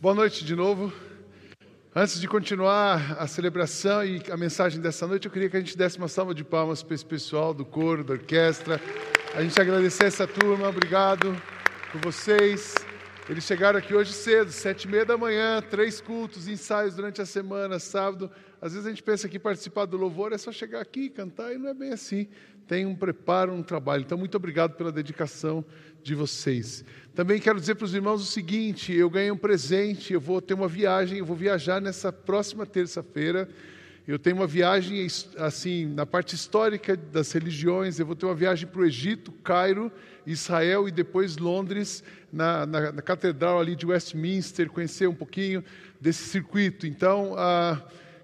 Boa noite de novo. Antes de continuar a celebração e a mensagem dessa noite, eu queria que a gente desse uma salva de palmas para esse pessoal do coro, da orquestra. A gente agradecer essa turma, obrigado por vocês. Eles chegaram aqui hoje cedo, sete e meia da manhã, três cultos, ensaios durante a semana, sábado. Às vezes a gente pensa que participar do louvor é só chegar aqui cantar, e não é bem assim. Tem um preparo, um trabalho. Então, muito obrigado pela dedicação de vocês. Também quero dizer para os irmãos o seguinte: eu ganhei um presente, eu vou ter uma viagem, eu vou viajar nessa próxima terça-feira. Eu tenho uma viagem assim na parte histórica das religiões. Eu vou ter uma viagem para o Egito, Cairo, Israel e depois Londres, na, na, na, catedral ali de Westminster, conhecer um pouquinho desse circuito. Então, ah,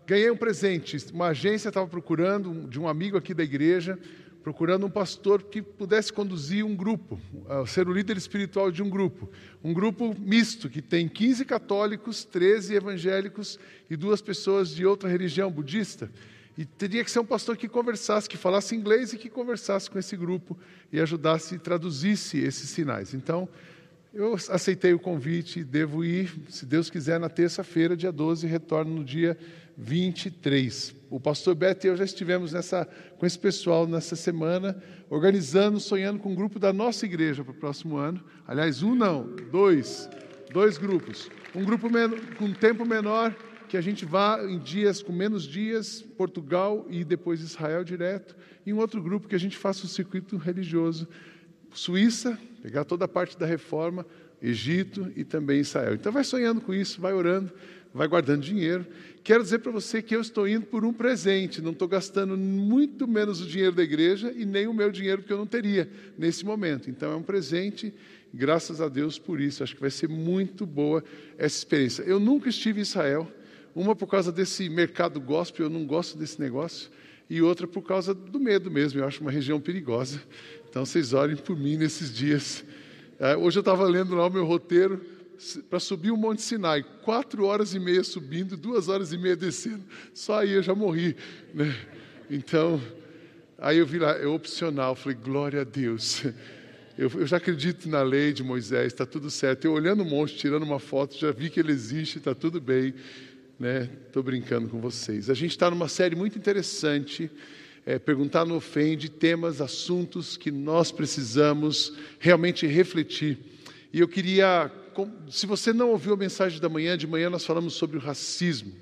ganhei um presente. Uma agência estava procurando de um amigo aqui da igreja procurando um pastor que pudesse conduzir um grupo, uh, ser o líder espiritual de um grupo. Um grupo misto, que tem 15 católicos, 13 evangélicos e duas pessoas de outra religião budista. E teria que ser um pastor que conversasse, que falasse inglês e que conversasse com esse grupo e ajudasse e traduzisse esses sinais. Então, eu aceitei o convite, devo ir, se Deus quiser, na terça-feira, dia 12, retorno no dia 23. O pastor Beto e eu já estivemos nessa, com esse pessoal nessa semana, organizando, sonhando com um grupo da nossa igreja para o próximo ano. Aliás, um não, dois, dois grupos. Um grupo com tempo menor, que a gente vá em dias com menos dias, Portugal e depois Israel direto, e um outro grupo que a gente faça um circuito religioso, Suíça, pegar toda a parte da reforma, Egito e também Israel. Então vai sonhando com isso, vai orando, vai guardando dinheiro. Quero dizer para você que eu estou indo por um presente, não estou gastando muito menos o dinheiro da igreja e nem o meu dinheiro que eu não teria nesse momento. Então é um presente, graças a Deus por isso. Acho que vai ser muito boa essa experiência. Eu nunca estive em Israel, uma por causa desse mercado gospel, eu não gosto desse negócio, e outra por causa do medo mesmo, eu acho uma região perigosa. Então vocês orem por mim nesses dias. É, hoje eu estava lendo lá o meu roteiro para subir o Monte Sinai, quatro horas e meia subindo, duas horas e meia descendo. Só aí eu já morri. Né? Então, aí eu vi lá, é opcional. Falei, glória a Deus. Eu, eu já acredito na lei de Moisés, está tudo certo. Eu olhando o monte, tirando uma foto, já vi que ele existe, está tudo bem. Estou né? brincando com vocês. A gente está numa série muito interessante. É, perguntar no ofende temas, assuntos que nós precisamos realmente refletir. E eu queria se você não ouviu a mensagem da manhã, de manhã nós falamos sobre o racismo.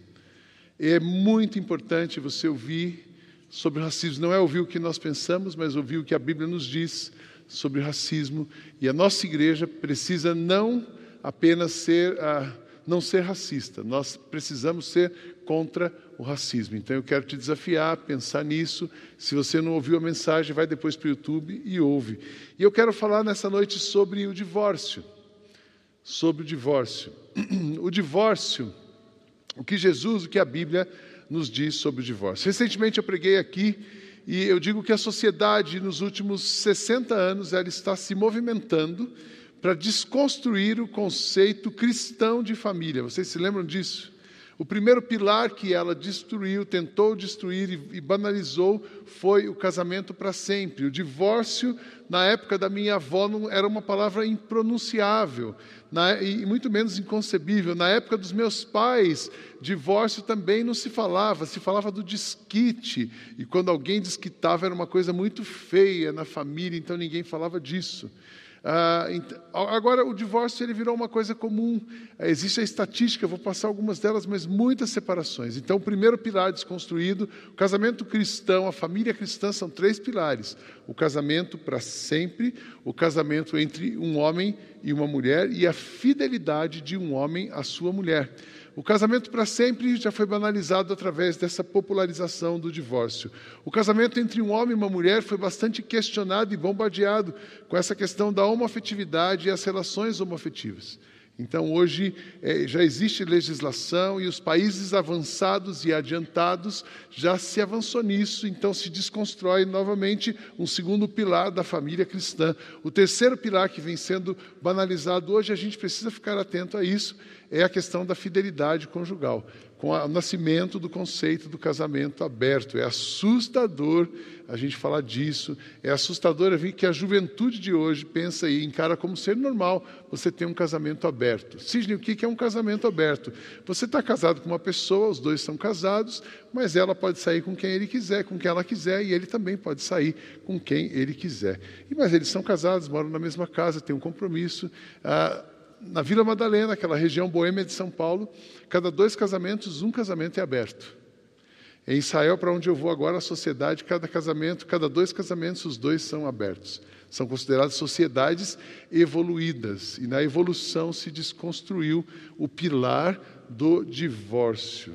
É muito importante você ouvir sobre o racismo. Não é ouvir o que nós pensamos, mas ouvir o que a Bíblia nos diz sobre o racismo. E a nossa igreja precisa não apenas ser, uh, não ser racista, nós precisamos ser contra o racismo. Então eu quero te desafiar a pensar nisso. Se você não ouviu a mensagem, vai depois para o YouTube e ouve. E eu quero falar nessa noite sobre o divórcio sobre o divórcio. O divórcio, o que Jesus, o que a Bíblia nos diz sobre o divórcio. Recentemente eu preguei aqui e eu digo que a sociedade nos últimos 60 anos ela está se movimentando para desconstruir o conceito cristão de família. Vocês se lembram disso? O primeiro pilar que ela destruiu, tentou destruir e, banalizou foi o casamento para sempre. O divórcio, na época da minha avó, não, era uma palavra impronunciável na, e muito menos inconcebível. Na época dos meus pais, divórcio também não se falava, se falava do desquite. E quando alguém desquitava era uma coisa muito feia na família, então ninguém falava disso. Ah, agora, o divórcio ele virou uma coisa comum. Ah, existe a estatística, vou passar algumas delas, mas muitas separações. Então, o primeiro pilar desconstruído, o casamento cristão, a família cristã são três pilares: o casamento para sempre, o casamento entre um homem e uma mulher e a fidelidade de um homem à sua mulher. O casamento para sempre já foi banalizado através dessa popularização do divórcio. O casamento entre um homem e uma mulher foi bastante questionado e bombardeado com essa questão da homoafetividade e as relações homoafetivas. Então, hoje é, já existe legislação e os países avançados e adiantados já se avançou nisso, então se desconstrói novamente um segundo pilar da família cristã. O terceiro pilar que vem sendo banalizado hoje, a gente precisa ficar atento a isso, é a questão da fidelidade conjugal. com o nascimento do conceito do casamento aberto. É assustador a gente falar disso, é assustador ver que a juventude de hoje pensa e encara como ser normal você ter um casamento aberto. Sidney, o que é um casamento aberto? Você está casado com uma pessoa, os dois são casados, mas ela pode sair com quem ele quiser, com quem ela quiser, e ele também pode sair com quem ele quiser. E, mas eles são casados, moram na mesma casa, têm um compromisso. Ah, na Vila Madalena, aquela região boêmia de São Paulo, cada dois casamentos, um casamento é aberto. Em Israel, para onde eu vou agora, a sociedade, cada casamento, cada dois casamentos, os dois são abertos. São consideradas sociedades evoluídas. E na evolução se desconstruiu o pilar do divórcio.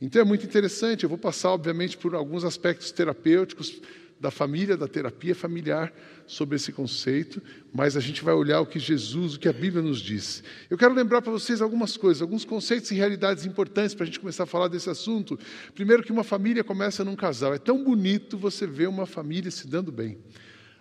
Então é muito interessante. Eu vou passar, obviamente, por alguns aspectos terapêuticos da família, da terapia familiar, sobre esse conceito, mas a gente vai olhar o que Jesus, o que a Bíblia nos diz. Eu quero lembrar para vocês algumas coisas, alguns conceitos e realidades importantes para a gente começar a falar desse assunto. Primeiro, que uma família começa num casal. É tão bonito você ver uma família se dando bem.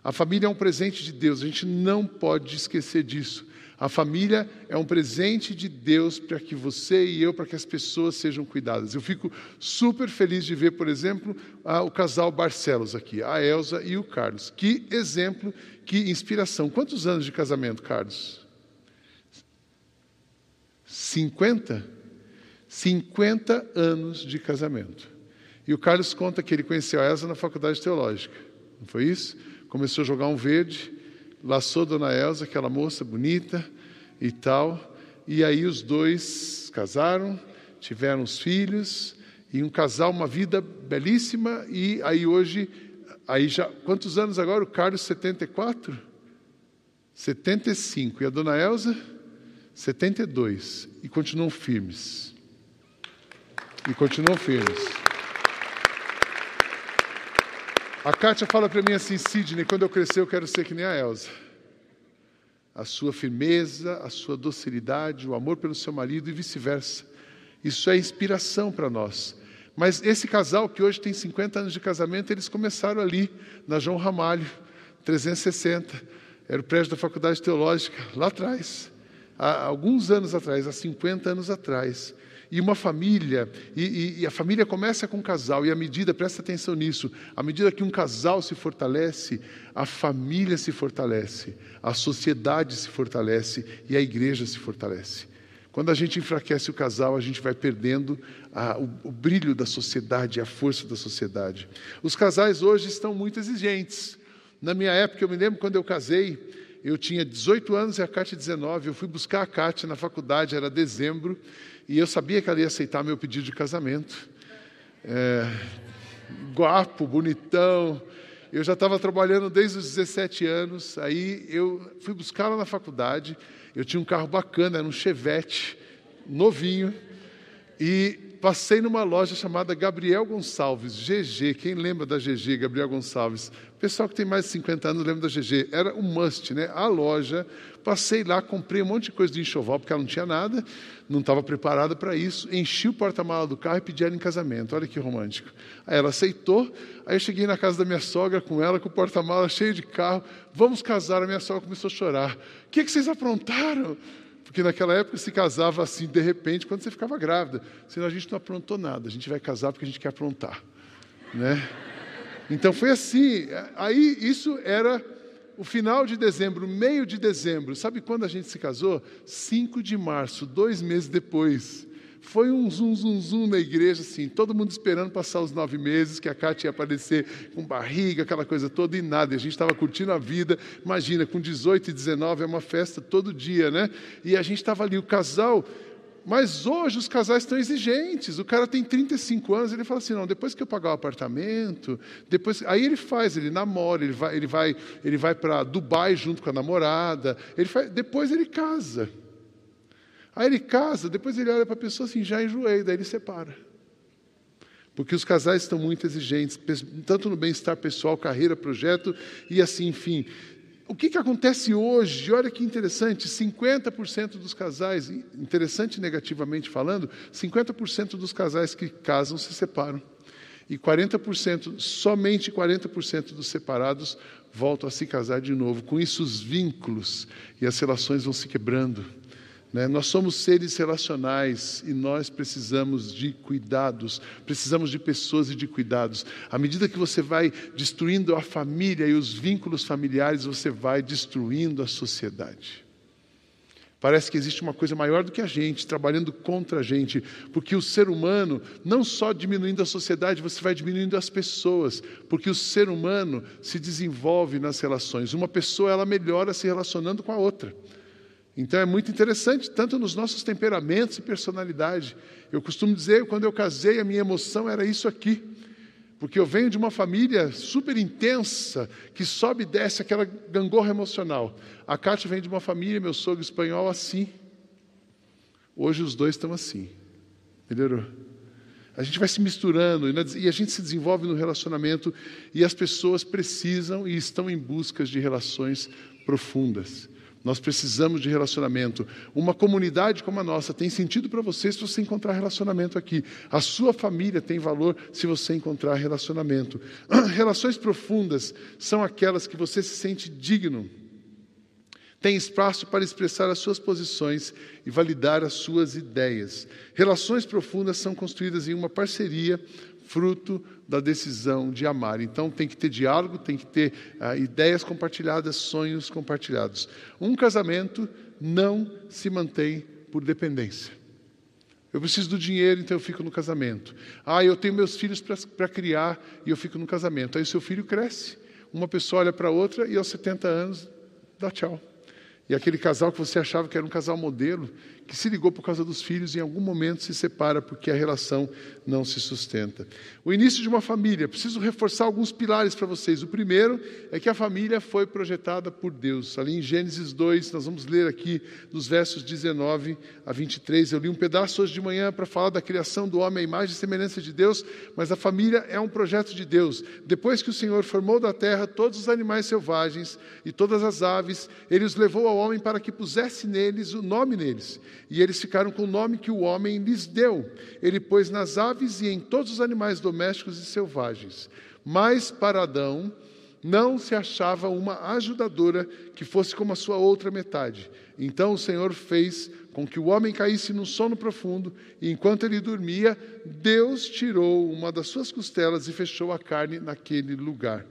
A família é um presente de Deus, a gente não pode esquecer disso. A família é um presente de Deus para que você e eu, para que as pessoas sejam cuidadas. Eu fico super feliz de ver, por exemplo, o casal Barcelos aqui, a Elsa e o Carlos. Que exemplo, que inspiração. Quantos anos de casamento, Carlos? 50? 50 anos de casamento. E o Carlos conta que ele conheceu a Elsa na faculdade teológica. Não foi isso? Começou a jogar um verde laçou Dona Elza, aquela moça bonita e tal, e aí os dois casaram, tiveram os filhos, e um casal, uma vida belíssima, e aí hoje, aí já, quantos anos agora? O Carlos, 74? 75. E a Dona Elza? 72. E continuam firmes. E continuam firmes. A Kátia fala para mim assim, Sidney, quando eu crescer eu quero ser que nem a Elsa. A sua firmeza, a sua docilidade, o amor pelo seu marido e vice-versa. Isso é inspiração para nós. Mas esse casal, que hoje tem 50 anos de casamento, eles começaram ali, na João Ramalho, 360. Era o prédio da Faculdade Teológica, lá atrás. Há alguns anos atrás, há 50 anos atrás e uma família, e, e, e, a família começa com um casal, e à medida, presta atenção nisso, à medida que um casal se fortalece, a família se fortalece, a sociedade se fortalece e a igreja se fortalece. Quando a gente enfraquece o casal, a gente vai perdendo a, o, o brilho da sociedade, a força da sociedade. Os casais hoje estão muito exigentes. Na minha época, eu me lembro quando eu casei, eu tinha 18 anos e a Cátia 19. Eu fui buscar a Cátia na faculdade, era dezembro, e eu sabia que ela ia aceitar meu pedido de casamento. É, guapo, bonitão. Eu já estava trabalhando desde os 17 anos. Aí eu fui buscá-la na faculdade. Eu tinha um carro bacana, era um Chevette, novinho. E passei numa loja chamada Gabriel Gonçalves, GG. Quem lembra da GG, Gabriel Gonçalves? O pessoal que tem mais de 50 anos lembra da GG. Era um must, né? A loja. Passei lá, comprei um monte de coisa de enxoval, porque ela não tinha nada, não estava preparada para isso. Enchi o porta-mala do carro e pedi ela em casamento. Olha que romântico. Aí ela aceitou. Aí eu cheguei na casa da minha sogra com ela, com o porta-mala cheio de carro. Vamos casar. A minha sogra começou a chorar. O que, que vocês aprontaram? Porque naquela época se casava assim, de repente, quando você ficava grávida. Senão a gente não aprontou nada, a gente vai casar porque a gente quer aprontar. Né? Então foi assim. Aí isso era o final de dezembro, meio de dezembro. Sabe quando a gente se casou? 5 de março, dois meses depois. Foi um zum, zum, zum na igreja, assim, todo mundo esperando passar os nove meses, que a Cátia ia aparecer com barriga, aquela coisa toda, e nada. E a gente estava curtindo a vida. Imagina, com 18 e 19 é uma festa todo dia, né? E a gente estava ali, o casal. Mas hoje os casais estão exigentes. O cara tem 35 anos, ele fala assim: não, depois que eu pagar o apartamento, depois. Aí ele faz, ele namora, ele vai, ele vai, ele vai para Dubai junto com a namorada, ele faz, depois ele casa. Aí ele casa, depois ele olha para a pessoa assim, já enjoei, daí ele separa. Porque os casais estão muito exigentes, tanto no bem-estar pessoal, carreira, projeto e assim, enfim. O que, que acontece hoje? Olha que interessante: 50% dos casais, interessante negativamente falando, 50% dos casais que casam se separam. E 40%, somente 40% dos separados voltam a se casar de novo. Com isso, os vínculos e as relações vão se quebrando. Né? Nós somos seres relacionais e nós precisamos de cuidados, precisamos de pessoas e de cuidados. À medida que você vai destruindo a família e os vínculos familiares, você vai destruindo a sociedade. Parece que existe uma coisa maior do que a gente, trabalhando contra a gente, porque o ser humano, não só diminuindo a sociedade, você vai diminuindo as pessoas, porque o ser humano se desenvolve nas relações. Uma pessoa, ela melhora se relacionando com a outra. Então é muito interessante, tanto nos nossos temperamentos e personalidade. Eu costumo dizer, quando eu casei, a minha emoção era isso aqui. Porque eu venho de uma família super intensa, que sobe e desce aquela gangorra emocional. A Kátia vem de uma família, meu sogro espanhol, assim. Hoje os dois estão assim. Melhorou? A gente vai se misturando e a gente se desenvolve no relacionamento e as pessoas precisam e estão em busca de relações profundas. Nós precisamos de relacionamento. Uma comunidade como a nossa tem sentido para você se você encontrar relacionamento aqui. A sua família tem valor se você encontrar relacionamento. Relações profundas são aquelas que você se sente digno. Tem espaço para expressar as suas posições e validar as suas ideias. Relações profundas são construídas em uma parceria fruto da decisão de amar. Então tem que ter diálogo, tem que ter ah, ideias compartilhadas, sonhos compartilhados. Um casamento não se mantém por dependência. Eu preciso do dinheiro, então eu fico no casamento. Ah, eu tenho meus filhos para criar e eu fico no casamento. Aí o seu filho cresce, uma pessoa olha para outra e aos 70 anos dá tchau. E aquele casal que você achava que era um casal modelo, que se ligou por causa dos filhos, em algum momento se separa porque a relação não se sustenta. O início de uma família, preciso reforçar alguns pilares para vocês. O primeiro é que a família foi projetada por Deus. Ali em Gênesis 2, nós vamos ler aqui dos versos 19 a 23. Eu li um pedaço hoje de manhã para falar da criação do homem à imagem e semelhança de Deus, mas a família é um projeto de Deus. Depois que o Senhor formou da terra todos os animais selvagens e todas as aves, ele os levou ao homem para que pusesse neles o nome neles. E eles ficaram com o nome que o homem lhes deu. Ele pôs nas aves e em todos os animais domésticos e selvagens. Mas para Adão não se achava uma ajudadora que fosse como a sua outra metade. Então o Senhor fez com que o homem caísse num sono profundo, e enquanto ele dormia, Deus tirou uma das suas costelas e fechou a carne naquele lugar.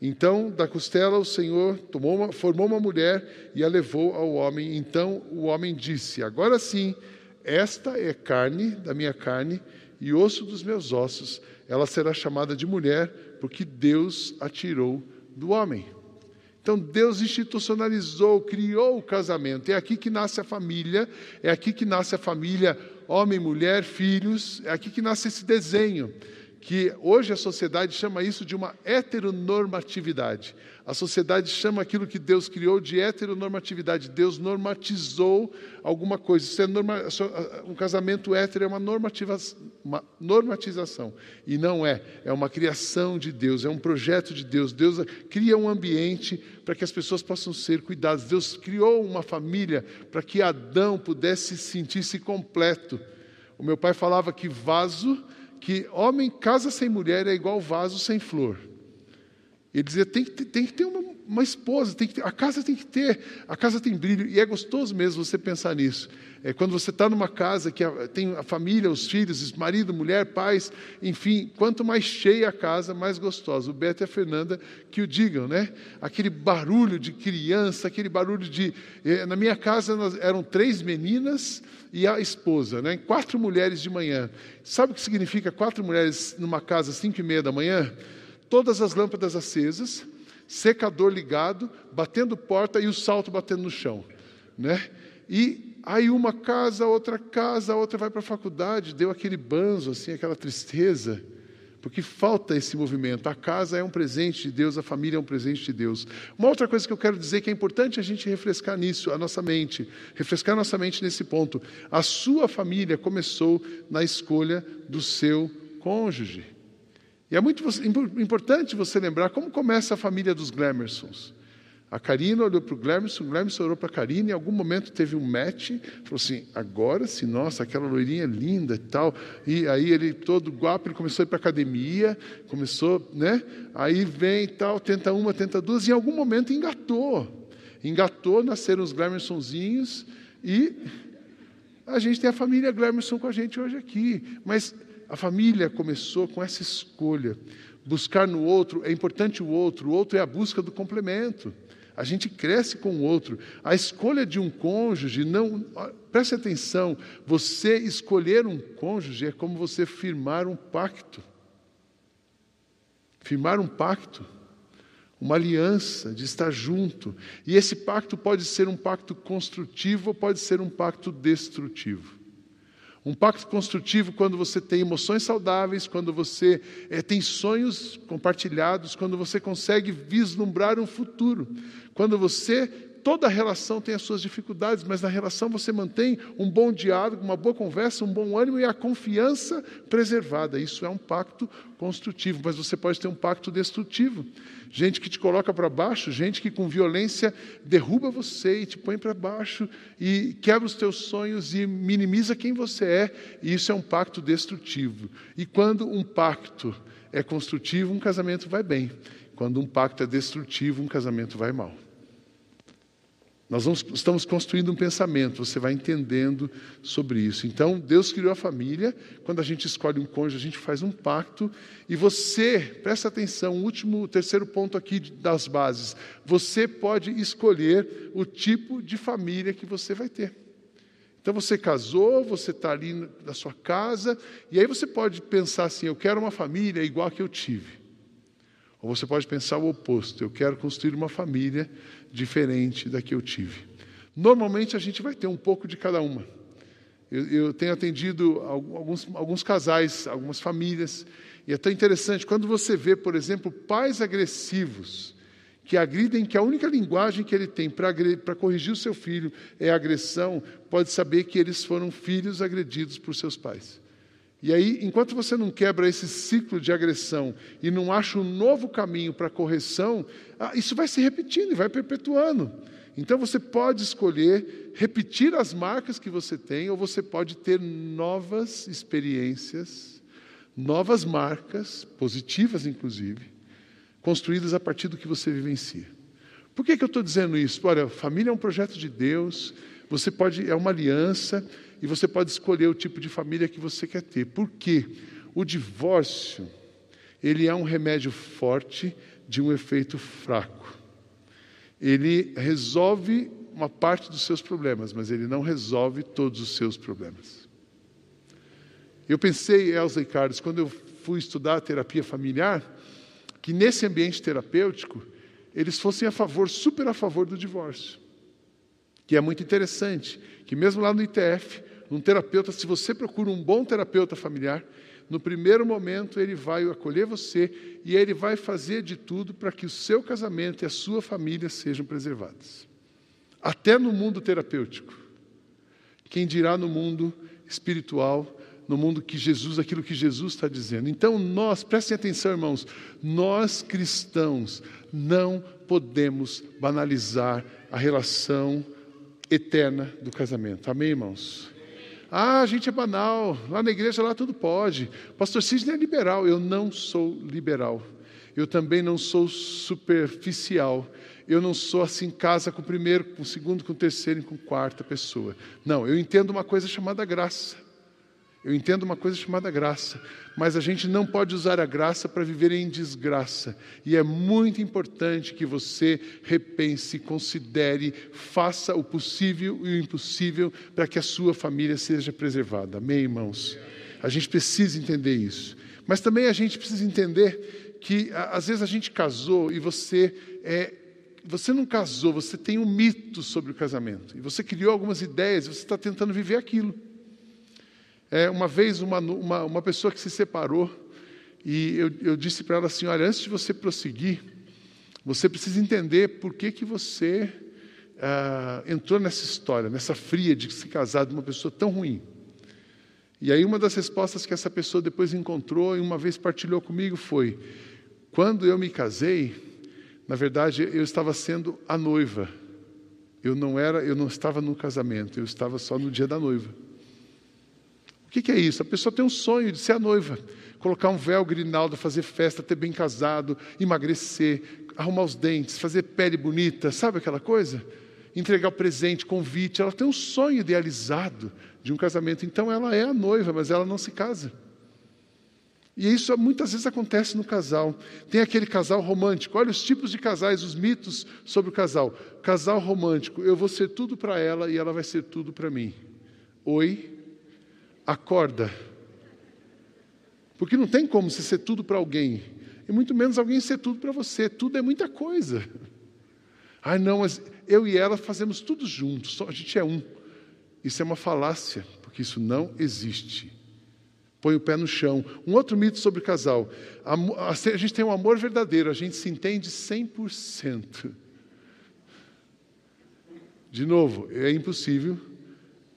Então, da costela, o Senhor uma, formou uma mulher e a levou ao homem. Então, o homem disse: Agora sim, esta é carne da minha carne e osso dos meus ossos. Ela será chamada de mulher, porque Deus a tirou do homem. Então, Deus institucionalizou, criou o casamento. É aqui que nasce a família, é aqui que nasce a família, homem, mulher, filhos, é aqui que nasce esse desenho que hoje a sociedade chama isso de uma heteronormatividade. A sociedade chama aquilo que Deus criou de heteronormatividade. Deus normatizou alguma coisa. É norma, um casamento hétero é uma, uma normatização. E não é. É uma criação de Deus, é um projeto de Deus. Deus cria um ambiente para que as pessoas possam ser cuidadas. Deus criou uma família para que Adão pudesse sentir-se completo. O meu pai falava que vaso que homem casa sem mulher é igual vaso sem flor. Ele dizia tem que tem que ter uma, uma esposa, tem que ter, a casa tem que ter, a casa tem brilho e é gostoso mesmo você pensar nisso. É quando você está numa casa que tem a família, os filhos, marido, mulher, pais, enfim, quanto mais cheia a casa, mais gostosa. O Beto e a Fernanda que o digam, né? Aquele barulho de criança, aquele barulho de. Eh, na minha casa eram três meninas e a esposa, né? Quatro mulheres de manhã. Sabe o que significa quatro mulheres numa casa às cinco e meia da manhã? Todas as lâmpadas acesas, secador ligado, batendo porta e o salto batendo no chão, né? E Aí uma casa, outra casa, outra vai para a faculdade, deu aquele banzo, assim, aquela tristeza, porque falta esse movimento. A casa é um presente de Deus, a família é um presente de Deus. Uma outra coisa que eu quero dizer que é importante a gente refrescar nisso, a nossa mente, refrescar a nossa mente nesse ponto. A sua família começou na escolha do seu cônjuge. E é muito importante você lembrar como começa a família dos Glamersons. A Karina olhou para o Glemerson, o Glemerson olhou para a Karina, em algum momento teve um match, falou assim, agora sim, nossa, aquela loirinha é linda e tal. E aí ele, todo guapo, ele começou a ir para a academia, começou, né? Aí vem e tal, tenta uma, tenta duas, e em algum momento engatou. Engatou, nasceram os Glemersonzinhos, e A gente tem a família Glemerson com a gente hoje aqui, mas a família começou com essa escolha. Buscar no outro, é importante o outro, o outro é a busca do complemento. A gente cresce com o outro. A escolha de um cônjuge, não. Preste atenção, você escolher um cônjuge é como você firmar um pacto. Firmar um pacto, uma aliança de estar junto. E esse pacto pode ser um pacto construtivo ou pode ser um pacto destrutivo. Um pacto construtivo quando você tem emoções saudáveis, quando você é, tem sonhos compartilhados, quando você consegue vislumbrar um futuro, quando você toda relação tem as suas dificuldades, mas na relação você mantém um bom diálogo, uma boa conversa, um bom ânimo e a confiança preservada. Isso é um pacto construtivo, mas você pode ter um pacto destrutivo. Gente que te coloca para baixo, gente que com violência derruba você e te põe para baixo e quebra os teus sonhos e minimiza quem você é, e isso é um pacto destrutivo. E quando um pacto é construtivo, um casamento vai bem. Quando um pacto é destrutivo, um casamento vai mal. Nós vamos, estamos construindo um pensamento, você vai entendendo sobre isso. Então, Deus criou a família, quando a gente escolhe um cônjuge, a gente faz um pacto, e você, presta atenção, o último, o terceiro ponto aqui das bases, você pode escolher o tipo de família que você vai ter. Então, você casou, você está ali na sua casa, e aí você pode pensar assim: eu quero uma família igual a que eu tive. Ou você pode pensar o oposto: eu quero construir uma família diferente da que eu tive. Normalmente a gente vai ter um pouco de cada uma. Eu, eu tenho atendido alguns, alguns casais, algumas famílias, e é tão interessante quando você vê, por exemplo, pais agressivos que agridem, que a única linguagem que ele tem para corrigir o seu filho é agressão, pode saber que eles foram filhos agredidos por seus pais. E aí, enquanto você não quebra esse ciclo de agressão e não acha um novo caminho para correção, ah, isso vai se repetindo e vai perpetuando. Então você pode escolher repetir as marcas que você tem, ou você pode ter novas experiências, novas marcas, positivas inclusive, construídas a partir do que você vivencia. Por que, que eu estou dizendo isso? Olha, família é um projeto de Deus, você pode, é uma aliança, e você pode escolher o tipo de família que você quer ter. Por quê? O divórcio, ele é um remédio forte de um efeito fraco. Ele resolve uma parte dos seus problemas, mas ele não resolve todos os seus problemas. Eu pensei, Elza e Carlos, quando eu fui estudar terapia familiar, que nesse ambiente terapêutico, eles fossem a favor, super a favor do divórcio. Que é muito interessante, que mesmo lá no ITF, um terapeuta, se você procura um bom terapeuta familiar, no primeiro momento ele vai acolher você e ele vai fazer de tudo para que o seu casamento e a sua família sejam preservados. Até no mundo terapêutico. Quem dirá no mundo espiritual, no mundo que Jesus, aquilo que Jesus está dizendo. Então nós, prestem atenção, irmãos, nós cristãos não podemos banalizar a relação eterna do casamento. Amém, irmãos? Ah, a gente é banal, lá na igreja lá tudo pode. Pastor Sidney é liberal, eu não sou liberal. Eu também não sou superficial. Eu não sou assim, casa com o primeiro, com o segundo, com o terceiro e com a quarta pessoa. Não, eu entendo uma coisa chamada graça. Eu entendo uma coisa chamada graça, mas a gente não pode usar a graça para viver em desgraça. E é muito importante que você repense, considere, faça o possível e o impossível para que a sua família seja preservada. Amém, irmãos? A gente precisa entender isso. Mas também a gente precisa entender que às vezes a gente casou e você é, você não casou, você tem um mito sobre o casamento. E você criou algumas ideias, você está tentando viver aquilo. É, uma vez, uma, uma, uma, pessoa que se separou, e eu, eu disse para ela assim: olha, antes de você prosseguir, você precisa entender por que, que você ah, entrou nessa história, nessa fria de se casar de uma pessoa tão ruim. E aí, uma das respostas que essa pessoa depois encontrou e uma vez partilhou comigo foi: quando eu me casei, na verdade, eu estava sendo a noiva. Eu não era, eu não estava no casamento, eu estava só no dia da noiva. O que, que é isso? A pessoa tem um sonho de ser a noiva, colocar um véu grinaldo, fazer festa, ter bem casado, emagrecer, arrumar os dentes, fazer pele bonita, sabe aquela coisa? entregar presente, convite, ela tem um sonho idealizado de um casamento. Então ela é a noiva, mas ela não se casa. E isso muitas vezes acontece no casal. Tem aquele casal romântico. Olha os tipos de casais, os mitos sobre o casal. Casal romântico, eu vou ser tudo para ela e ela vai ser tudo para mim. Oi, acorda. Porque não tem como você ser tudo para alguém, e muito menos alguém ser tudo para você. Tudo é muita coisa. Ai, não, mas eu e ela fazemos tudo juntos, a gente é um. Isso é uma falácia, porque isso não existe. Põe o pé no chão. Um outro mito sobre casal. A, a gente tem um amor verdadeiro, a gente se entende 100%. De novo, é impossível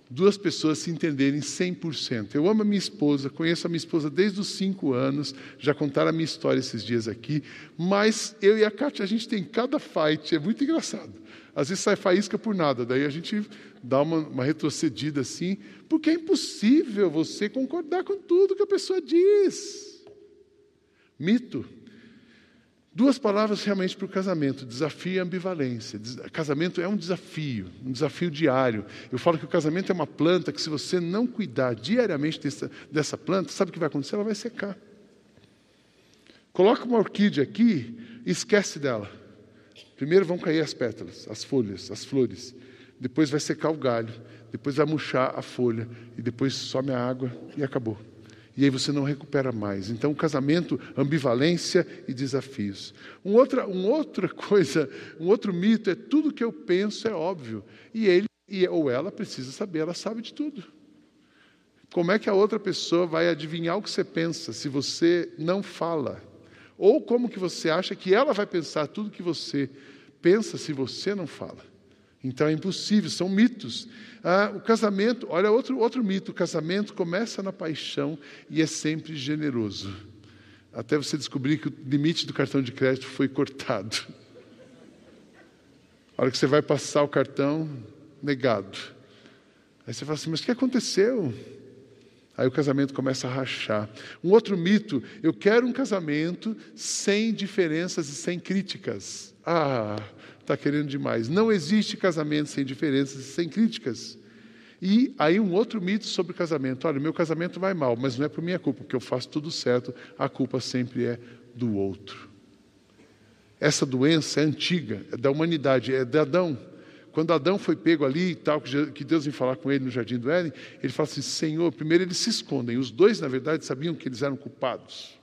duas pessoas se entenderem 100%. Eu amo a minha esposa, conheço a minha esposa desde os cinco anos, já contaram a minha história esses dias aqui, mas eu e a Kátia, a gente tem cada fight, é muito engraçado. Às vezes sai faísca por nada, daí a gente dá uma, uma retrocedida assim, porque é impossível você concordar com tudo que a pessoa diz. Mito. Duas palavras realmente para o casamento: desafio e ambivalência. Casamento é um desafio, um desafio diário. Eu falo que o casamento é uma planta que, se você não cuidar diariamente dessa, dessa planta, sabe o que vai acontecer? Ela vai secar. Coloca uma orquídea aqui e esquece dela. Primeiro vão cair as pétalas, as folhas, as flores. Depois vai secar o galho. Depois vai murchar a folha. E depois some a água e acabou e aí você não recupera mais. Então, casamento, ambivalência e desafios. Um outra, um outra coisa, um outro mito é tudo que eu penso é óbvio. E ele e, ou ela precisa saber, ela sabe de tudo. Como é que a outra pessoa vai adivinhar o que você pensa se você não fala? Ou como que você acha que ela vai pensar tudo que você pensa se você não fala? Então é impossível, são mitos. Ah, o casamento, olha outro, outro mito: o casamento começa na paixão e é sempre generoso. Até você descobrir que o limite do cartão de crédito foi cortado. A hora que você vai passar o cartão, negado. Aí você fala assim: mas o que aconteceu? Aí o casamento começa a rachar. Um outro mito: eu quero um casamento sem diferenças e sem críticas. Ah, está querendo demais. Não existe casamento sem diferenças e sem críticas. E aí um outro mito sobre casamento. Olha, meu casamento vai mal, mas não é por minha culpa, porque eu faço tudo certo, a culpa sempre é do outro. Essa doença é antiga, é da humanidade, é de Adão. Quando Adão foi pego ali e tal, que Deus vem falar com ele no jardim do Éden, ele fala assim: Senhor, primeiro eles se escondem. Os dois, na verdade, sabiam que eles eram culpados.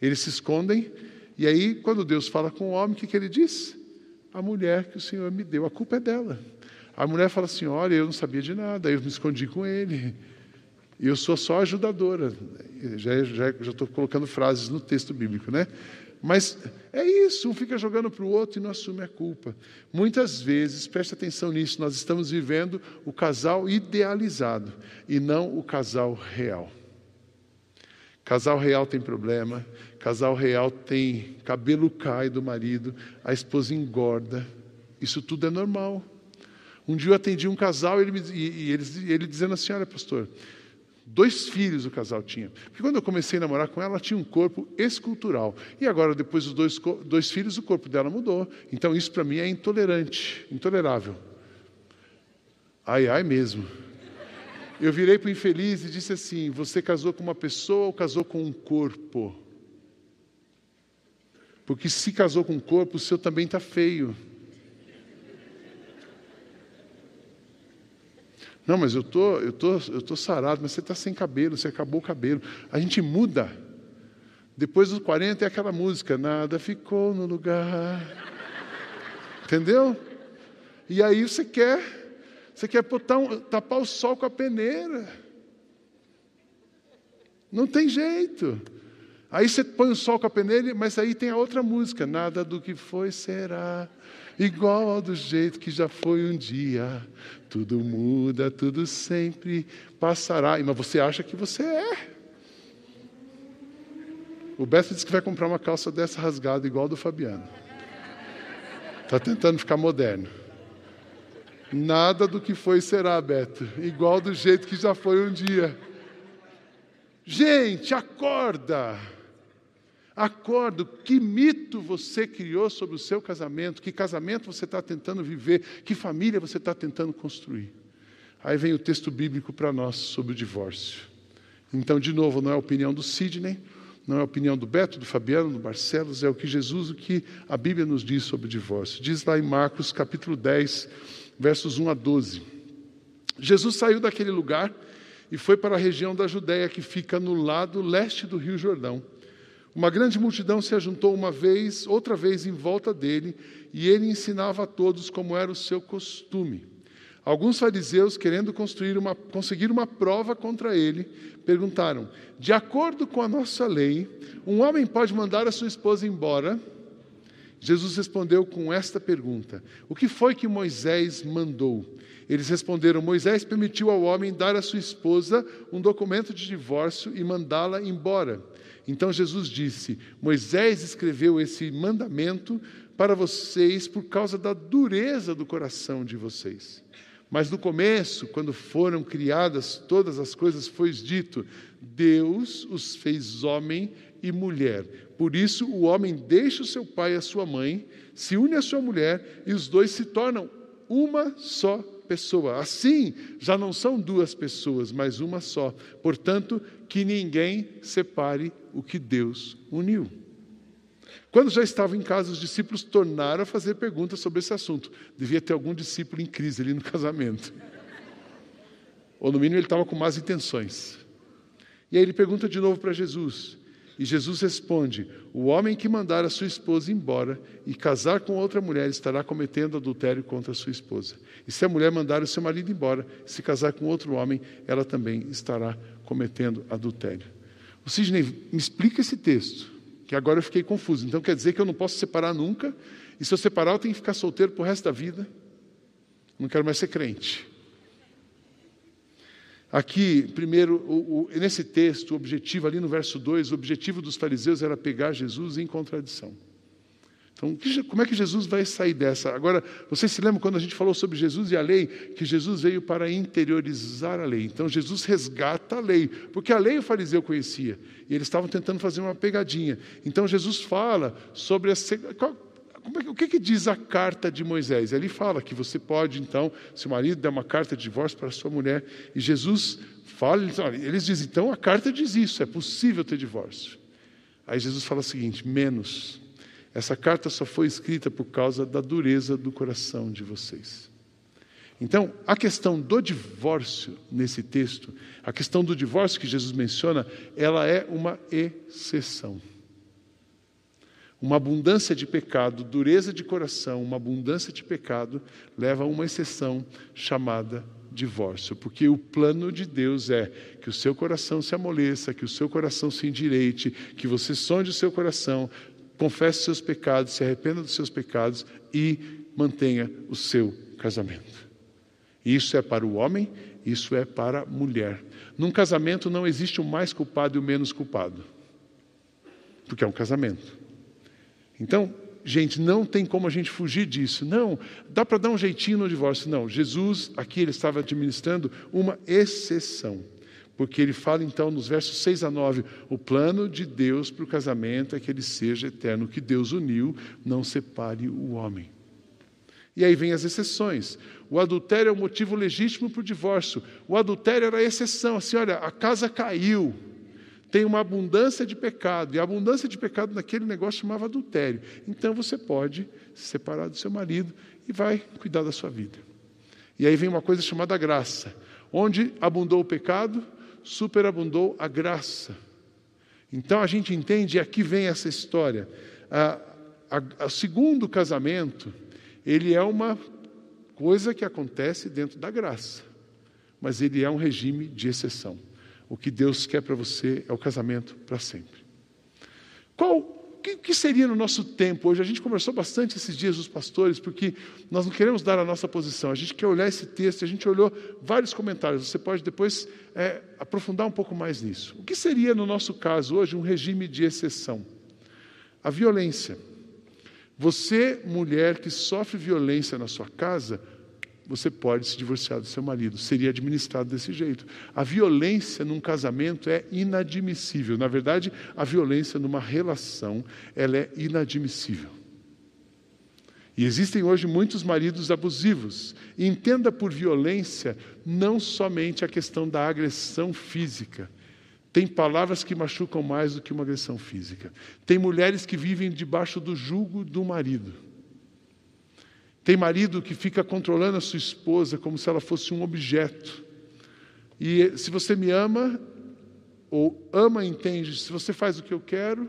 Eles se escondem, e aí, quando Deus fala com o homem, o que, que ele diz? a mulher que o Senhor me deu, a culpa é dela. A mulher fala assim: Olha, eu não sabia de nada, eu me escondi com ele. Eu sou só ajudadora. Já estou colocando frases no texto bíblico, né? Mas é isso, um fica jogando para o outro e não assume a culpa. Muitas vezes, preste atenção nisso, nós estamos vivendo o casal idealizado e não o casal real. Casal real tem problema, casal real tem cabelo cai do marido, a esposa engorda. Isso tudo é normal. Um dia eu atendi um casal ele me, e, e ele, ele dizendo assim: Olha, pastor, dois filhos o casal tinha. Porque quando eu comecei a namorar com ela, ela tinha um corpo escultural. E agora, depois dos dois, dois filhos, o corpo dela mudou. Então isso para mim é intolerante, intolerável. Ai, ai mesmo. Eu virei para o infeliz e disse assim: Você casou com uma pessoa ou casou com um corpo? Porque se casou com um corpo, o seu também está feio. Não, mas eu tô, eu tô, eu tô sarado, mas você está sem cabelo, você acabou o cabelo. A gente muda. Depois dos 40 é aquela música, nada ficou no lugar. Entendeu? E aí você quer você quer botar um, tapar o sol com a peneira. Não tem jeito. Aí você põe o sol com a peneira, mas aí tem a outra música. Nada do que foi será igual ao do jeito que já foi um dia. Tudo muda, tudo sempre passará. Mas você acha que você é. O Beto disse que vai comprar uma calça dessa rasgada, igual a do Fabiano. Está tentando ficar moderno. Nada do que foi será, Beto, igual do jeito que já foi um dia. Gente, acorda! Acorda, que mito você criou sobre o seu casamento, que casamento você está tentando viver, que família você está tentando construir. Aí vem o texto bíblico para nós sobre o divórcio. Então, de novo, não é a opinião do Sidney, não é a opinião do Beto, do Fabiano, do Barcelos, é o que Jesus, o que a Bíblia nos diz sobre o divórcio. Diz lá em Marcos capítulo 10, versos 1 a 12. Jesus saiu daquele lugar e foi para a região da Judéia, que fica no lado leste do Rio Jordão. Uma grande multidão se ajuntou uma vez, outra vez em volta dele, e ele ensinava a todos como era o seu costume. Alguns fariseus, querendo uma, conseguir uma prova contra ele, perguntaram: De acordo com a nossa lei, um homem pode mandar a sua esposa embora? Jesus respondeu com esta pergunta: O que foi que Moisés mandou? Eles responderam: Moisés permitiu ao homem dar à sua esposa um documento de divórcio e mandá-la embora. Então Jesus disse: Moisés escreveu esse mandamento para vocês por causa da dureza do coração de vocês. Mas no começo, quando foram criadas todas as coisas, foi dito: Deus os fez homem e mulher. Por isso, o homem deixa o seu pai e a sua mãe, se une à sua mulher e os dois se tornam uma só pessoa. Assim, já não são duas pessoas, mas uma só. Portanto, que ninguém separe o que Deus uniu. Quando já estavam em casa, os discípulos tornaram a fazer perguntas sobre esse assunto. Devia ter algum discípulo em crise ali no casamento. Ou no mínimo ele estava com más intenções. E aí ele pergunta de novo para Jesus. E Jesus responde: O homem que mandar a sua esposa embora e casar com outra mulher estará cometendo adultério contra a sua esposa. E se a mulher mandar o seu marido embora e se casar com outro homem, ela também estará cometendo adultério. O Sidney, me explica esse texto que agora eu fiquei confuso. Então quer dizer que eu não posso separar nunca? E se eu separar, eu tenho que ficar solteiro para o resto da vida? Não quero mais ser crente. Aqui, primeiro, o, o, nesse texto, o objetivo, ali no verso 2, o objetivo dos fariseus era pegar Jesus em contradição. Então, como é que Jesus vai sair dessa? Agora, vocês se lembram quando a gente falou sobre Jesus e a lei, que Jesus veio para interiorizar a lei. Então, Jesus resgata a lei, porque a lei o fariseu conhecia, e eles estavam tentando fazer uma pegadinha. Então, Jesus fala sobre a. Qual, o que, que, diz a carta de Moisés? Ele fala que você pode, então, se o marido der uma carta de divórcio para sua mulher, e Jesus fala, eles dizem, então a carta diz isso, é possível ter divórcio. Aí Jesus fala o seguinte: menos essa carta só foi escrita por causa da dureza do coração de vocês. Então, a questão do divórcio nesse texto, a questão do divórcio que Jesus menciona, ela é uma exceção. Uma abundância de pecado, dureza de coração, uma abundância de pecado leva a uma exceção chamada divórcio, porque o plano de Deus é que o seu coração se amoleça, que o seu coração se endireite, que você sonde o seu coração, confesse seus pecados, se arrependa dos seus pecados e mantenha o seu casamento. Isso é para o homem, isso é para a mulher. Num casamento não existe o mais culpado e o menos culpado, porque é um casamento. Então, gente, não tem como a gente fugir disso. Não, dá para dar um jeitinho no divórcio. Não, Jesus aqui ele estava administrando uma exceção. Porque ele fala então nos versos 6 a 9: o plano de Deus para o casamento é que ele seja eterno, que Deus uniu, não separe o homem. E aí vem as exceções. O adultério é o motivo legítimo para o divórcio. O adultério era a exceção. Assim, olha, a casa caiu, tem uma abundância de pecado, e a abundância de pecado naquele negócio chamava adultério. Então você pode se separar do seu marido e vai cuidar da sua vida. E aí vem uma coisa chamada graça. Onde abundou o pecado, superabundou a graça. Então a gente entende, e aqui vem essa história. O segundo casamento, ele é uma coisa que acontece dentro da graça, mas ele é um regime de exceção. O que Deus quer para você é o casamento para sempre. Qual o que, seria no nosso tempo hoje? A gente conversou bastante esses dias, os pastores, porque nós não queremos dar a nossa posição, a gente quer olhar esse texto, a gente olhou vários comentários, você pode depois é, aprofundar um pouco mais nisso. O que seria, no nosso caso, hoje, um regime de exceção? A violência. Você, mulher que sofre violência na sua casa, você pode se divorciar do seu marido. Seria administrado desse jeito. A violência num casamento é inadmissível. Na verdade, a violência numa relação, ela é inadmissível. E existem hoje muitos maridos abusivos. E entenda por violência não somente a questão da agressão física. Tem palavras que machucam mais do que uma agressão física. Tem mulheres que vivem debaixo do jugo do marido. Tem marido que fica controlando a sua esposa como se ela fosse um objeto. E se você me ama, ou ama, entende, se você faz o que eu quero,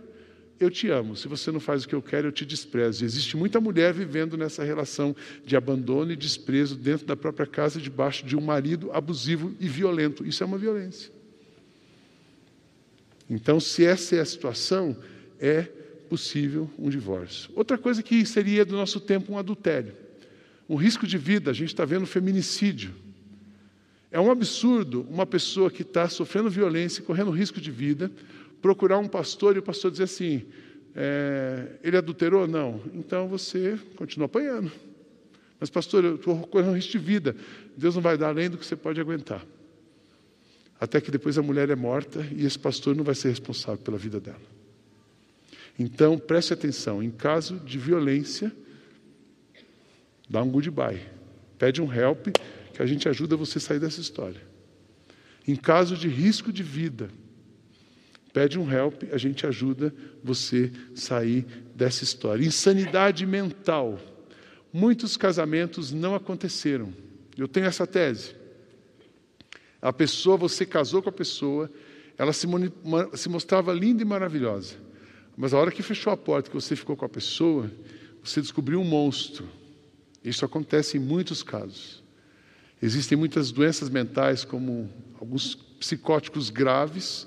eu te amo. Se você não faz o que eu quero, eu te desprezo. E existe muita mulher vivendo nessa relação de abandono e desprezo dentro da própria casa, debaixo de um marido abusivo e violento. Isso é uma violência. Então, se essa é a situação, é possível um divórcio. Outra coisa que seria do nosso tempo um adultério um risco de vida, a gente está vendo feminicídio. É um absurdo uma pessoa que está sofrendo violência, correndo risco de vida, procurar um pastor e o pastor dizer assim: é, ele adulterou? Não. Então você continua apanhando. Mas, pastor, eu estou correndo risco de vida. Deus não vai dar além do que você pode aguentar. Até que depois a mulher é morta e esse pastor não vai ser responsável pela vida dela. Então, preste atenção: em caso de violência, Dá um goodbye. Pede um help que a gente ajuda você a sair dessa história. Em caso de risco de vida, pede um help, a gente ajuda você sair dessa história. Insanidade mental. Muitos casamentos não aconteceram. Eu tenho essa tese. A pessoa, você casou com a pessoa, ela se, se mostrava linda e maravilhosa. Mas a hora que fechou a porta, que você ficou com a pessoa, você descobriu um monstro isso acontece em muitos casos. Existem muitas doenças mentais, como alguns psicóticos graves,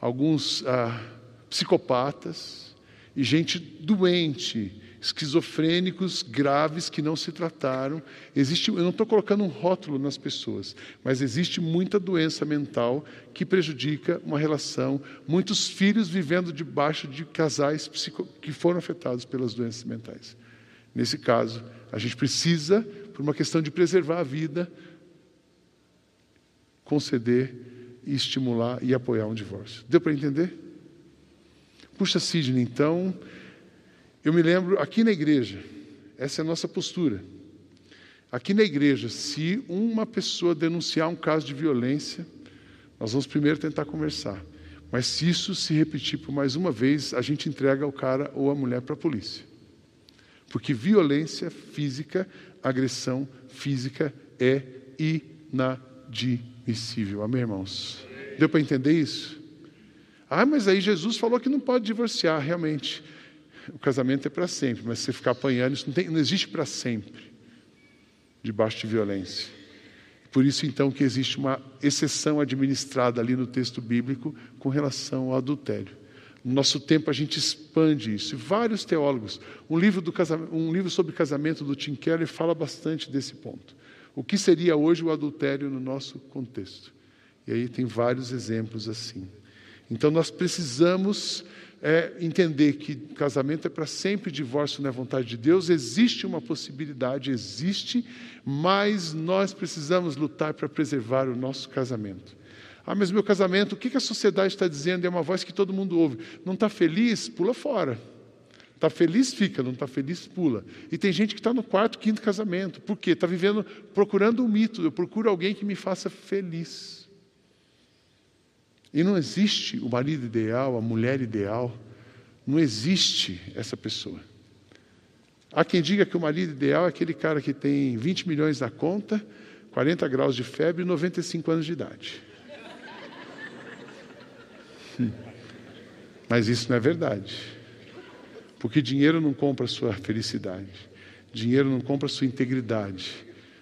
alguns ah, psicopatas e gente doente, esquizofrênicos graves que não se trataram. Existe, eu não estou colocando um rótulo nas pessoas, mas existe muita doença mental que prejudica uma relação. Muitos filhos vivendo debaixo de casais que foram afetados pelas doenças mentais. Nesse caso, a gente precisa, por uma questão de preservar a vida, conceder e estimular e apoiar um divórcio. Deu para entender? Puxa, Sidney, então, eu me lembro aqui na igreja, essa é a nossa postura. Aqui na igreja, se uma pessoa denunciar um caso de violência, nós vamos primeiro tentar conversar. Mas se isso se repetir por mais uma vez, a gente entrega o cara ou a mulher para a polícia. Porque violência física, agressão física é inadmissível. Amém, irmãos? Deu para entender isso? Ah, mas aí Jesus falou que não pode divorciar, realmente. O casamento é para sempre, mas se ficar apanhando, isso não, tem, não existe para sempre, debaixo de violência. Por isso, então, que existe uma exceção administrada ali no texto bíblico com relação ao adultério. No nosso tempo a gente expande isso. Vários teólogos, um livro, do um livro sobre casamento do Tim Keller fala bastante desse ponto. O que seria hoje o adultério no nosso contexto? E aí tem vários exemplos assim. Então nós precisamos é, entender que casamento é para sempre, divórcio não é vontade de Deus. Existe uma possibilidade, existe, mas nós precisamos lutar para preservar o nosso casamento. Ah, mas meu casamento, o que a sociedade está dizendo? É uma voz que todo mundo ouve. Não está feliz? Pula fora. Está feliz? Fica. Não está feliz? Pula. E tem gente que está no quarto, quinto casamento. Por quê? Está vivendo, procurando um mito. Eu procuro alguém que me faça feliz. E não existe o marido ideal, a mulher ideal. Não existe essa pessoa. Há quem diga que o marido ideal é aquele cara que tem 20 milhões na conta, 40 graus de febre e 95 anos de idade. Mas isso não é verdade. Porque dinheiro não compra sua felicidade. Dinheiro não compra sua integridade.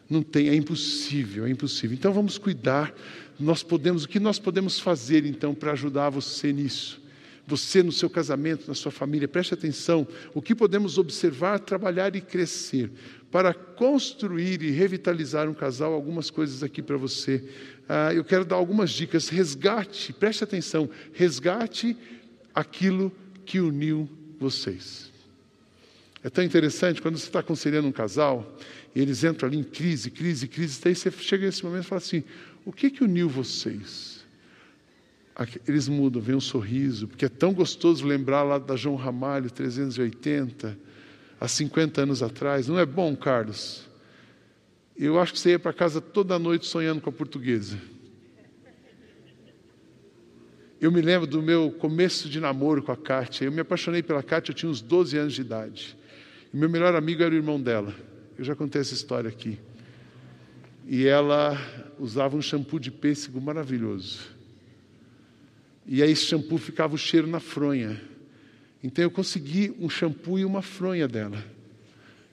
Não tem, é impossível, é impossível. Então vamos cuidar. Nós podemos, o que nós podemos fazer então para ajudar você nisso? Você no seu casamento, na sua família, preste atenção. O que podemos observar, trabalhar e crescer para construir e revitalizar um casal? Algumas coisas aqui para você ah, eu quero dar algumas dicas. Resgate, preste atenção, resgate aquilo que uniu vocês. É tão interessante quando você está aconselhando um casal, e eles entram ali em crise, crise, crise, daí você chega nesse momento e fala assim: o que que uniu vocês? Eles mudam, vem um sorriso, porque é tão gostoso lembrar lá da João Ramalho, 380, há 50 anos atrás. Não é bom, Carlos? Eu acho que você ia para casa toda noite sonhando com a portuguesa. Eu me lembro do meu começo de namoro com a Kátia. Eu me apaixonei pela Kátia, eu tinha uns 12 anos de idade. E meu melhor amigo era o irmão dela. Eu já contei essa história aqui. E ela usava um shampoo de pêssego maravilhoso. E aí esse shampoo ficava o cheiro na fronha. Então eu consegui um shampoo e uma fronha dela.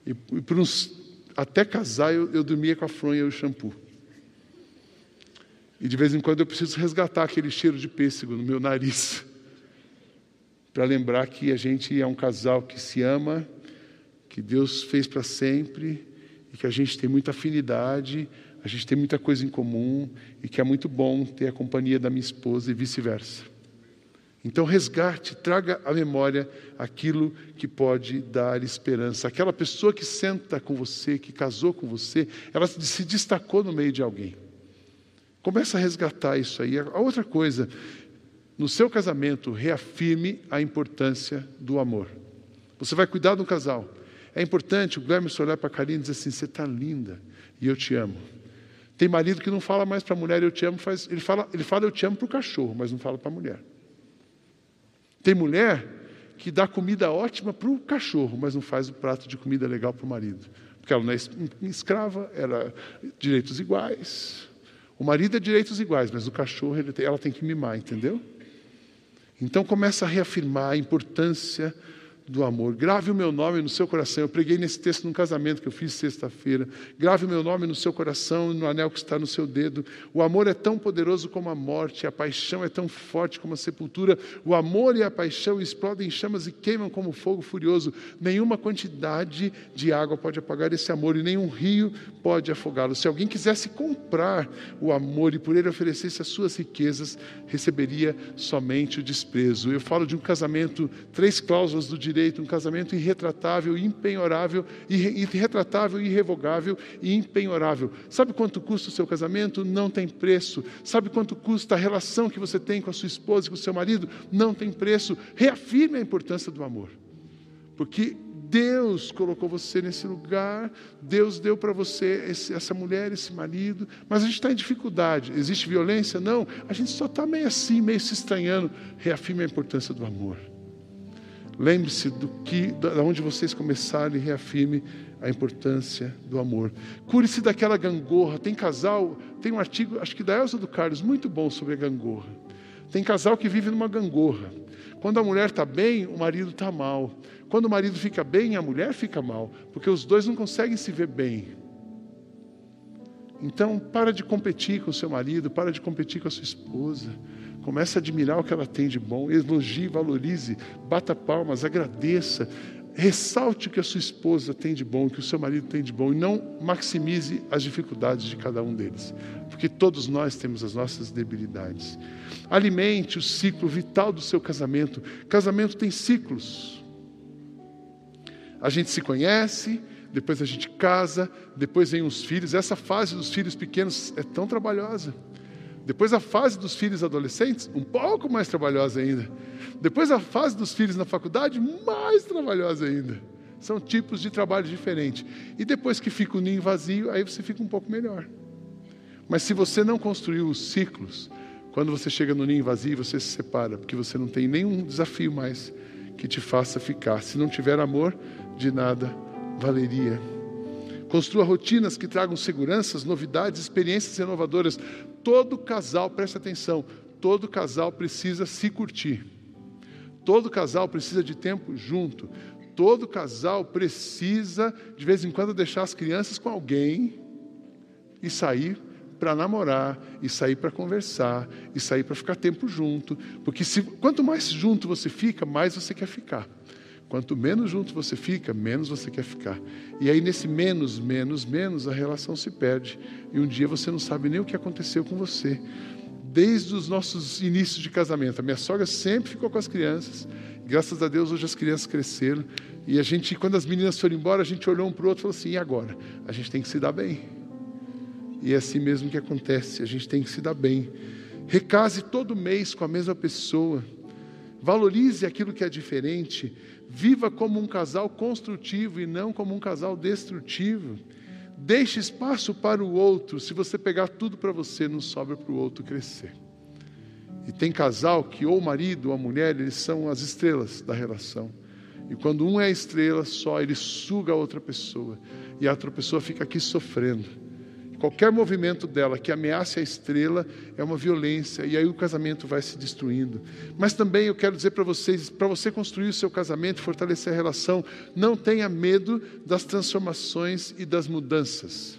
E, e por uns, até casar eu, eu dormia com a fronha e o shampoo. E de vez em quando eu preciso resgatar aquele cheiro de pêssego no meu nariz. Para lembrar que a gente é um casal que se ama, que Deus fez para sempre, e que a gente tem muita afinidade, a gente tem muita coisa em comum, e que é muito bom ter a companhia da minha esposa e vice-versa. Então, resgate, traga à memória aquilo que pode dar esperança. Aquela pessoa que senta com você, que casou com você, ela se destacou no meio de alguém. Começa a resgatar isso aí. A outra coisa, no seu casamento, reafirme a importância do amor. Você vai cuidar do casal. É importante o Guilherme olhar para a Karine e dizer assim: você está linda e eu te amo. Tem marido que não fala mais para a mulher eu te amo, faz, ele, fala, ele fala eu te amo para o cachorro, mas não fala para a mulher. Tem mulher que dá comida ótima para o cachorro, mas não faz o prato de comida legal para o marido. Porque ela não é escrava, ela direitos iguais. O marido é direitos iguais, mas o cachorro tem, ela tem que mimar, entendeu? Então começa a reafirmar a importância do amor. Grave o meu nome no seu coração. Eu preguei nesse texto num casamento que eu fiz sexta-feira. Grave o meu nome no seu coração, no anel que está no seu dedo. O amor é tão poderoso como a morte, a paixão é tão forte como a sepultura. O amor e a paixão explodem em chamas e queimam como fogo furioso. Nenhuma quantidade de água pode apagar esse amor e nenhum rio pode afogá-lo. Se alguém quisesse comprar o amor e por ele oferecesse as suas riquezas, receberia somente o desprezo. Eu falo de um casamento, três cláusulas do direito direito, um casamento irretratável, impenhorável, irretratável, irrevogável e impenhorável. Sabe quanto custa o seu casamento? Não tem preço. Sabe quanto custa a relação que você tem com a sua esposa e com o seu marido? Não tem preço. Reafirme a importância do amor. Porque Deus colocou você nesse lugar, Deus deu para você esse, essa mulher, esse marido, mas a gente está em dificuldade. Existe violência? Não. A gente só está meio assim, meio se estranhando. Reafirme a importância do amor. Lembre-se do que, da onde vocês começaram e reafirme a importância do amor. Cure-se daquela gangorra. Tem casal, tem um artigo, acho que da Elza do Carlos, muito bom sobre a gangorra. Tem casal que vive numa gangorra. Quando a mulher está bem, o marido está mal. Quando o marido fica bem, a mulher fica mal, porque os dois não conseguem se ver bem. Então, para de competir com o seu marido, para de competir com a sua esposa. Comece a admirar o que ela tem de bom, elogie, valorize, bata palmas, agradeça, ressalte o que a sua esposa tem de bom, o que o seu marido tem de bom, e não maximize as dificuldades de cada um deles, porque todos nós temos as nossas debilidades. Alimente o ciclo vital do seu casamento. Casamento tem ciclos. A gente se conhece, depois a gente casa, depois vem os filhos. Essa fase dos filhos pequenos é tão trabalhosa. Depois a fase dos filhos adolescentes, um pouco mais trabalhosa ainda. Depois a fase dos filhos na faculdade, mais trabalhosa ainda. São tipos de trabalho diferentes. E depois que fica o ninho vazio, aí você fica um pouco melhor. Mas se você não construiu os ciclos, quando você chega no ninho vazio, você se separa, porque você não tem nenhum desafio mais que te faça ficar. Se não tiver amor, de nada valeria. Construa rotinas que tragam seguranças, novidades, experiências inovadoras. Todo casal, preste atenção, todo casal precisa se curtir. Todo casal precisa de tempo junto. Todo casal precisa, de vez em quando, deixar as crianças com alguém e sair para namorar, e sair para conversar, e sair para ficar tempo junto. Porque se, quanto mais junto você fica, mais você quer ficar. Quanto menos junto você fica, menos você quer ficar. E aí, nesse menos, menos, menos, a relação se perde. E um dia você não sabe nem o que aconteceu com você. Desde os nossos inícios de casamento. A minha sogra sempre ficou com as crianças. Graças a Deus, hoje as crianças cresceram. E a gente, quando as meninas foram embora, a gente olhou um para o outro e falou assim: e agora? A gente tem que se dar bem. E é assim mesmo que acontece, a gente tem que se dar bem. Recase todo mês com a mesma pessoa. Valorize aquilo que é diferente. Viva como um casal construtivo e não como um casal destrutivo. Deixe espaço para o outro. Se você pegar tudo para você, não sobra para o outro crescer. E tem casal que ou o marido ou a mulher, eles são as estrelas da relação. E quando um é estrela só, ele suga a outra pessoa. E a outra pessoa fica aqui sofrendo. Qualquer movimento dela que ameace a estrela é uma violência, e aí o casamento vai se destruindo. Mas também eu quero dizer para vocês: para você construir o seu casamento, fortalecer a relação, não tenha medo das transformações e das mudanças.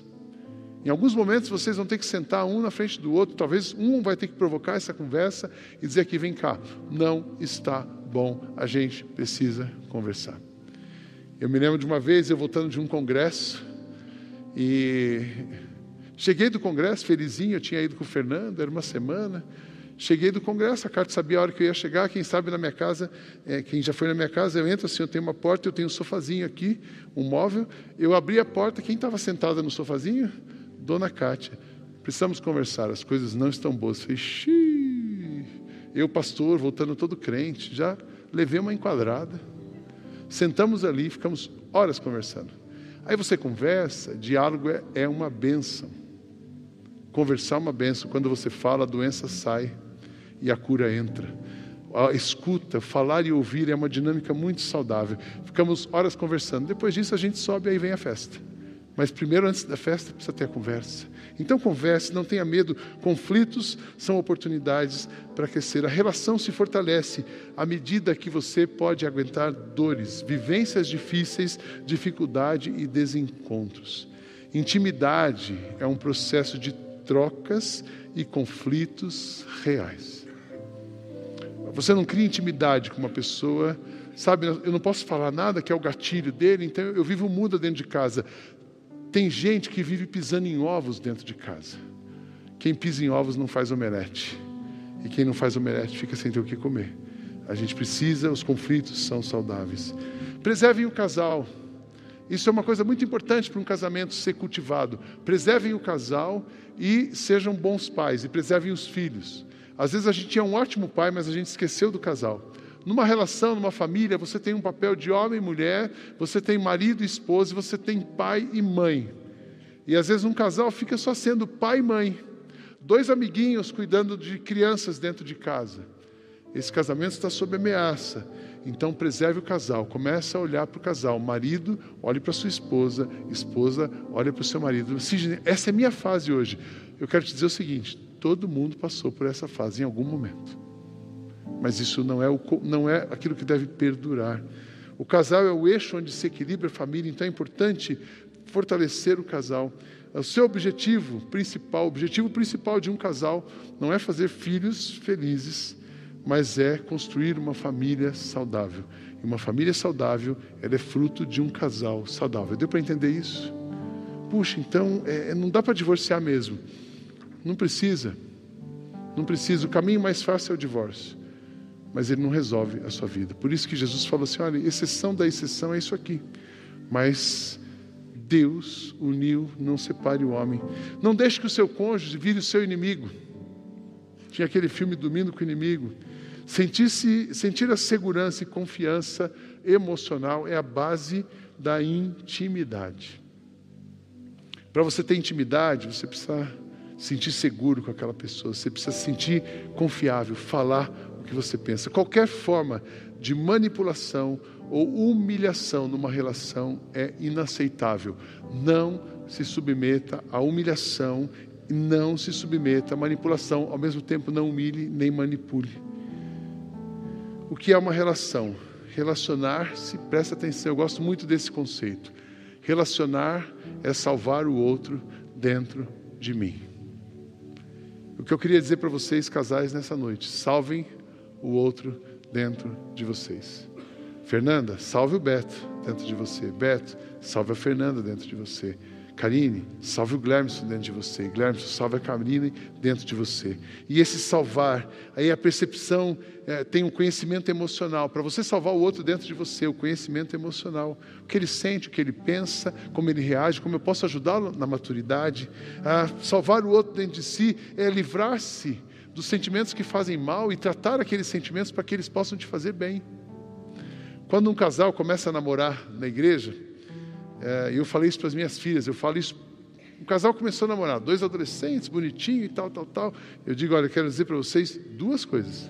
Em alguns momentos vocês vão ter que sentar um na frente do outro, talvez um vai ter que provocar essa conversa e dizer aqui: vem cá, não está bom, a gente precisa conversar. Eu me lembro de uma vez eu voltando de um congresso e cheguei do congresso felizinho, eu tinha ido com o Fernando, era uma semana. Cheguei do congresso, a carta sabia a hora que eu ia chegar. Quem sabe na minha casa, é, quem já foi na minha casa, eu entro assim, eu tenho uma porta, eu tenho um sofazinho aqui, um móvel. Eu abri a porta, quem estava sentada no sofazinho? Dona Cátia. Precisamos conversar, as coisas não estão boas. falei, xiii. Eu, pastor, voltando todo crente, já levei uma enquadrada. Sentamos ali, ficamos horas conversando. Aí você conversa, diálogo é, é uma benção. Conversar é uma benção. Quando você fala, a doença sai e a cura entra. A escuta, falar e ouvir é uma dinâmica muito saudável. Ficamos horas conversando. Depois disso, a gente sobe e aí vem a festa. Mas primeiro, antes da festa, precisa ter a conversa. Então, converse, não tenha medo. Conflitos são oportunidades para crescer. A relação se fortalece à medida que você pode aguentar dores, vivências difíceis, dificuldade e desencontros. Intimidade é um processo de trocas e conflitos reais. Você não cria intimidade com uma pessoa, sabe? Eu não posso falar nada que é o gatilho dele, então eu vivo muda dentro de casa. Tem gente que vive pisando em ovos dentro de casa. Quem pisa em ovos não faz omelete. E quem não faz omelete fica sem ter o que comer. A gente precisa, os conflitos são saudáveis. Preservem o casal. Isso é uma coisa muito importante para um casamento ser cultivado. Preservem o casal e sejam bons pais e preservem os filhos. Às vezes a gente tinha um ótimo pai, mas a gente esqueceu do casal. Numa relação, numa família, você tem um papel de homem e mulher, você tem marido e esposa, você tem pai e mãe. E às vezes um casal fica só sendo pai e mãe, dois amiguinhos cuidando de crianças dentro de casa. Esse casamento está sob ameaça. Então preserve o casal, comece a olhar para o casal. Marido, olhe para sua esposa, esposa, olhe para o seu marido. Sidney, essa é minha fase hoje. Eu quero te dizer o seguinte: todo mundo passou por essa fase em algum momento mas isso não é, o, não é aquilo que deve perdurar. O casal é o eixo onde se equilibra a família, então é importante fortalecer o casal. O seu objetivo principal, o objetivo principal de um casal não é fazer filhos felizes, mas é construir uma família saudável. E uma família saudável, ela é fruto de um casal saudável. Deu para entender isso? Puxa, então é, não dá para divorciar mesmo. Não precisa. Não precisa. O caminho mais fácil é o divórcio mas ele não resolve a sua vida. Por isso que Jesus falou assim: olha, exceção da exceção é isso aqui. Mas Deus uniu, não separe o homem. Não deixe que o seu cônjuge vire o seu inimigo. Tinha aquele filme Dormindo com o Inimigo. Sentir-se, sentir a segurança e confiança emocional é a base da intimidade. Para você ter intimidade, você precisa sentir seguro com aquela pessoa, você precisa sentir confiável, falar que você pensa. Qualquer forma de manipulação ou humilhação numa relação é inaceitável. Não se submeta à humilhação não se submeta à manipulação. Ao mesmo tempo, não humilhe nem manipule. O que é uma relação? Relacionar-se, presta atenção, eu gosto muito desse conceito. Relacionar é salvar o outro dentro de mim. O que eu queria dizer para vocês, casais, nessa noite: salvem o outro dentro de vocês. Fernanda, salve o Beto dentro de você. Beto, salve a Fernanda dentro de você. Karine, salve o Glermson dentro de você. Glermson, salve a Karine dentro de você. E esse salvar, aí a percepção é, tem um conhecimento emocional. Para você salvar o outro dentro de você, o conhecimento emocional. O que ele sente, o que ele pensa, como ele reage, como eu posso ajudá-lo na maturidade. Salvar o outro dentro de si é livrar-se dos sentimentos que fazem mal e tratar aqueles sentimentos para que eles possam te fazer bem. Quando um casal começa a namorar na igreja, é, eu falei isso para as minhas filhas, eu falo isso. Um casal começou a namorar, dois adolescentes, bonitinho e tal, tal, tal. Eu digo, olha, eu quero dizer para vocês duas coisas.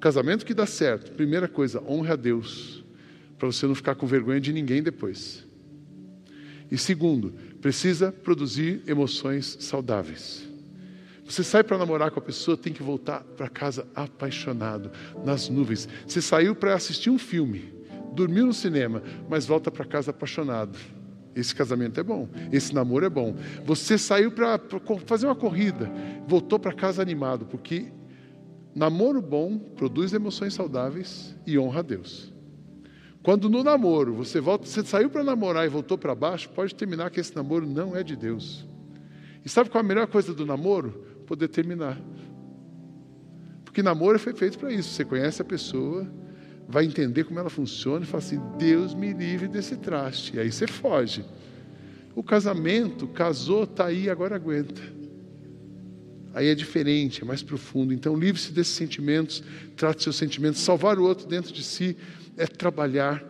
Casamento que dá certo, primeira coisa, honre a Deus, para você não ficar com vergonha de ninguém depois. E segundo, precisa produzir emoções saudáveis. Você sai para namorar com a pessoa, tem que voltar para casa apaixonado, nas nuvens. Você saiu para assistir um filme, dormiu no cinema, mas volta para casa apaixonado. Esse casamento é bom, esse namoro é bom. Você saiu para fazer uma corrida, voltou para casa animado, porque namoro bom produz emoções saudáveis e honra a Deus. Quando no namoro você volta, você saiu para namorar e voltou para baixo, pode terminar que esse namoro não é de Deus. E sabe qual é a melhor coisa do namoro? Poder terminar. Porque namoro foi feito para isso. Você conhece a pessoa, vai entender como ela funciona e fala assim: Deus me livre desse traste. E aí você foge. O casamento, casou, está aí, agora aguenta. Aí é diferente, é mais profundo. Então, livre-se desses sentimentos, trate seus sentimentos. Salvar o outro dentro de si é trabalhar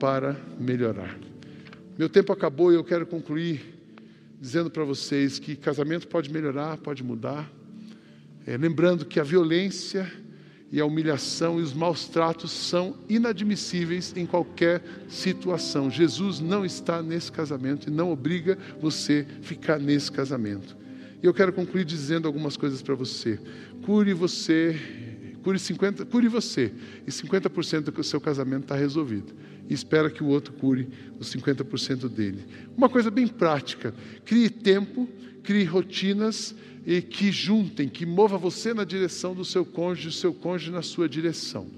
para melhorar. Meu tempo acabou e eu quero concluir dizendo para vocês que casamento pode melhorar, pode mudar. É, lembrando que a violência e a humilhação e os maus tratos são inadmissíveis em qualquer situação. Jesus não está nesse casamento e não obriga você a ficar nesse casamento. E eu quero concluir dizendo algumas coisas para você. Cure você, cure 50, cure você e 50% do seu casamento está resolvido. E espera que o outro cure os 50% dele. Uma coisa bem prática: crie tempo, crie rotinas e que juntem, que mova você na direção do seu cônjuge, o seu cônjuge na sua direção.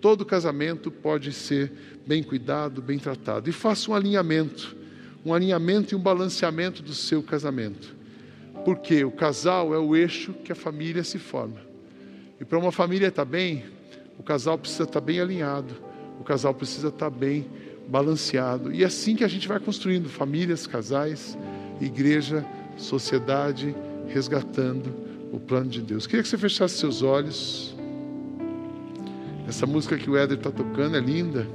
Todo casamento pode ser bem cuidado, bem tratado. E faça um alinhamento, um alinhamento e um balanceamento do seu casamento. Porque o casal é o eixo que a família se forma. E para uma família estar bem, o casal precisa estar bem alinhado, o casal precisa estar bem balanceado. E é assim que a gente vai construindo famílias, casais, igreja, sociedade resgatando o plano de Deus. Queria que você fechasse seus olhos. Essa música que o Éder está tocando é linda.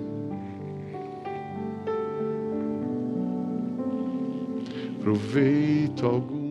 Proveito algum